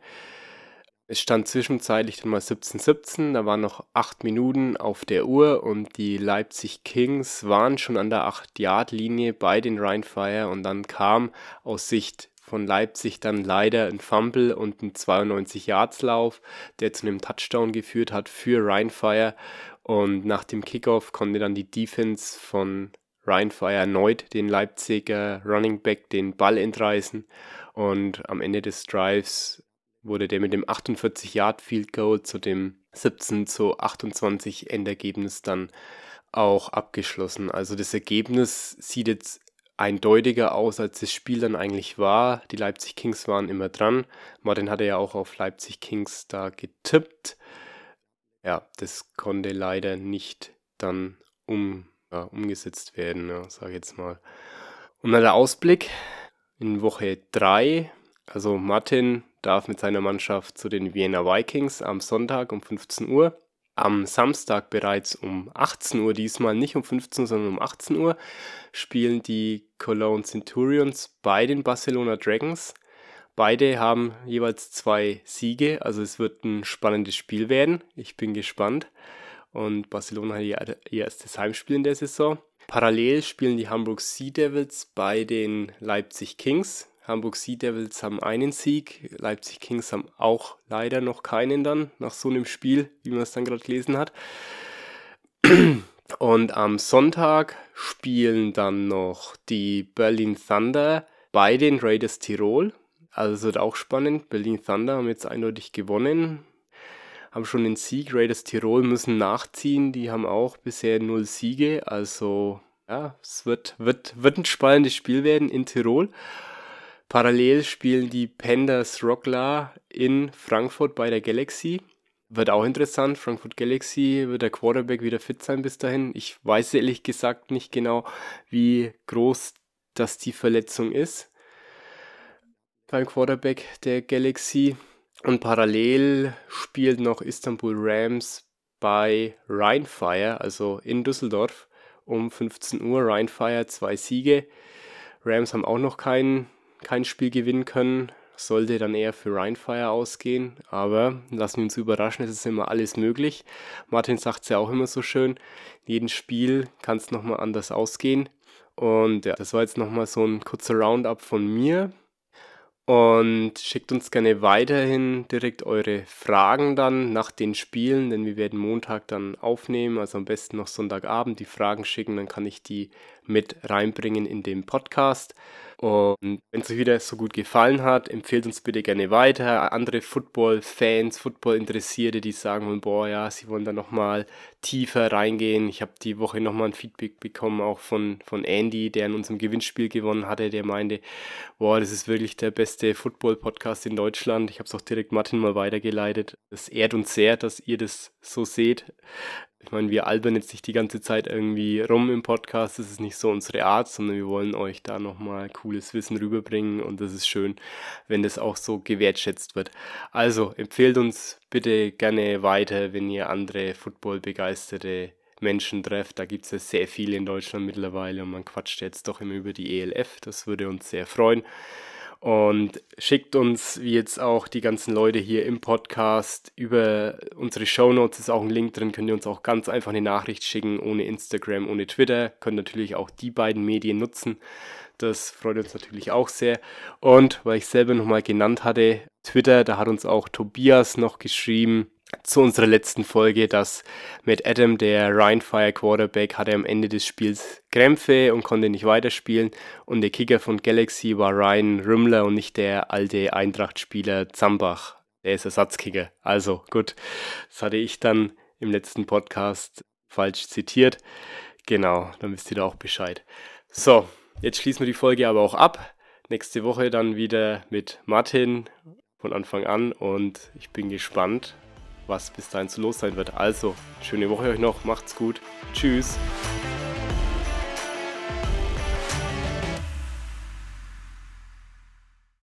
B: Es stand zwischenzeitlich dann mal 17:17, da waren noch acht Minuten auf der Uhr und die Leipzig Kings waren schon an der 8-Yard-Linie bei den Rheinfire und dann kam aus Sicht von Leipzig dann leider ein Fumble und ein 92-Yards-Lauf, der zu einem Touchdown geführt hat für Rheinfire und nach dem Kickoff konnte dann die Defense von Rheinfire erneut den Leipziger Running Back den Ball entreißen. Und am Ende des Drives wurde der mit dem 48 Yard Field Goal zu dem 17 zu 28 Endergebnis dann auch abgeschlossen. Also das Ergebnis sieht jetzt eindeutiger aus, als das Spiel dann eigentlich war. Die Leipzig Kings waren immer dran. Martin hatte ja auch auf Leipzig Kings da getippt. Ja, das konnte leider nicht dann um, ja, umgesetzt werden, ja, sage ich jetzt mal. Und dann der Ausblick in Woche 3. Also Martin darf mit seiner Mannschaft zu den Vienna Vikings am Sonntag um 15 Uhr. Am Samstag bereits um 18 Uhr, diesmal nicht um 15 Uhr, sondern um 18 Uhr, spielen die Cologne Centurions bei den Barcelona Dragons. Beide haben jeweils zwei Siege, also es wird ein spannendes Spiel werden. Ich bin gespannt. Und Barcelona hat ihr erstes Heimspiel in der Saison. Parallel spielen die Hamburg Sea Devils bei den Leipzig Kings. Hamburg Sea Devils haben einen Sieg, Leipzig Kings haben auch leider noch keinen dann, nach so einem Spiel, wie man es dann gerade gelesen hat. Und am Sonntag spielen dann noch die Berlin Thunder bei den Raiders Tirol. Also es wird auch spannend. Berlin Thunder haben jetzt eindeutig gewonnen, haben schon den Sieg. Raiders Tirol müssen nachziehen. Die haben auch bisher null Siege. Also ja, es wird, wird, wird ein spannendes Spiel werden in Tirol. Parallel spielen die Pandas Rocklar in Frankfurt bei der Galaxy. Wird auch interessant. Frankfurt Galaxy wird der Quarterback wieder fit sein bis dahin. Ich weiß ehrlich gesagt nicht genau, wie groß das die Verletzung ist beim Quarterback der Galaxy. Und parallel spielt noch Istanbul Rams bei Rheinfire, also in Düsseldorf, um 15 Uhr. Rheinfire zwei Siege. Rams haben auch noch keinen kein Spiel gewinnen können. Sollte dann eher für Rheinfire ausgehen. Aber lassen wir uns überraschen, es ist immer alles möglich. Martin sagt es ja auch immer so schön. Jeden Spiel kann es nochmal anders ausgehen. Und ja, das war jetzt nochmal so ein kurzer Roundup von mir. Und schickt uns gerne weiterhin direkt eure Fragen dann nach den Spielen, denn wir werden Montag dann aufnehmen, also am besten noch Sonntagabend die Fragen schicken, dann kann ich die mit reinbringen in den Podcast. Und wenn es euch wieder so gut gefallen hat, empfehlt uns bitte gerne weiter. Andere Football-Fans, Football-Interessierte, die sagen boah, ja, sie wollen da nochmal tiefer reingehen. Ich habe die Woche nochmal ein Feedback bekommen, auch von, von Andy, der in unserem Gewinnspiel gewonnen hatte. Der meinte, boah, das ist wirklich der beste Football-Podcast in Deutschland. Ich habe es auch direkt Martin mal weitergeleitet. Es ehrt uns sehr, dass ihr das so seht. Ich meine, wir albern jetzt nicht die ganze Zeit irgendwie rum im Podcast, das ist nicht so unsere Art, sondern wir wollen euch da nochmal cooles Wissen rüberbringen und das ist schön, wenn das auch so gewertschätzt wird. Also empfehlt uns bitte gerne weiter, wenn ihr andere Football-begeisterte Menschen trefft. Da gibt es ja sehr viele in Deutschland mittlerweile und man quatscht jetzt doch immer über die ELF. Das würde uns sehr freuen. Und schickt uns, wie jetzt auch die ganzen Leute hier im Podcast, über unsere Shownotes ist auch ein Link drin, könnt ihr uns auch ganz einfach eine Nachricht schicken, ohne Instagram, ohne Twitter. Könnt natürlich auch die beiden Medien nutzen. Das freut uns natürlich auch sehr. Und weil ich selber nochmal genannt hatte, Twitter, da hat uns auch Tobias noch geschrieben, zu unserer letzten Folge, dass mit Adam, der Rheinfire Quarterback, hatte am Ende des Spiels Krämpfe und konnte nicht weiterspielen. Und der Kicker von Galaxy war Ryan Rümmler und nicht der alte Eintracht-Spieler Zambach. Der ist Ersatzkicker. Also gut, das hatte ich dann im letzten Podcast falsch zitiert. Genau, dann wisst ihr da auch Bescheid. So, jetzt schließen wir die Folge aber auch ab. Nächste Woche dann wieder mit Martin von Anfang an und ich bin gespannt, was bis dahin zu los sein wird. Also, schöne Woche euch noch, macht's gut. Tschüss.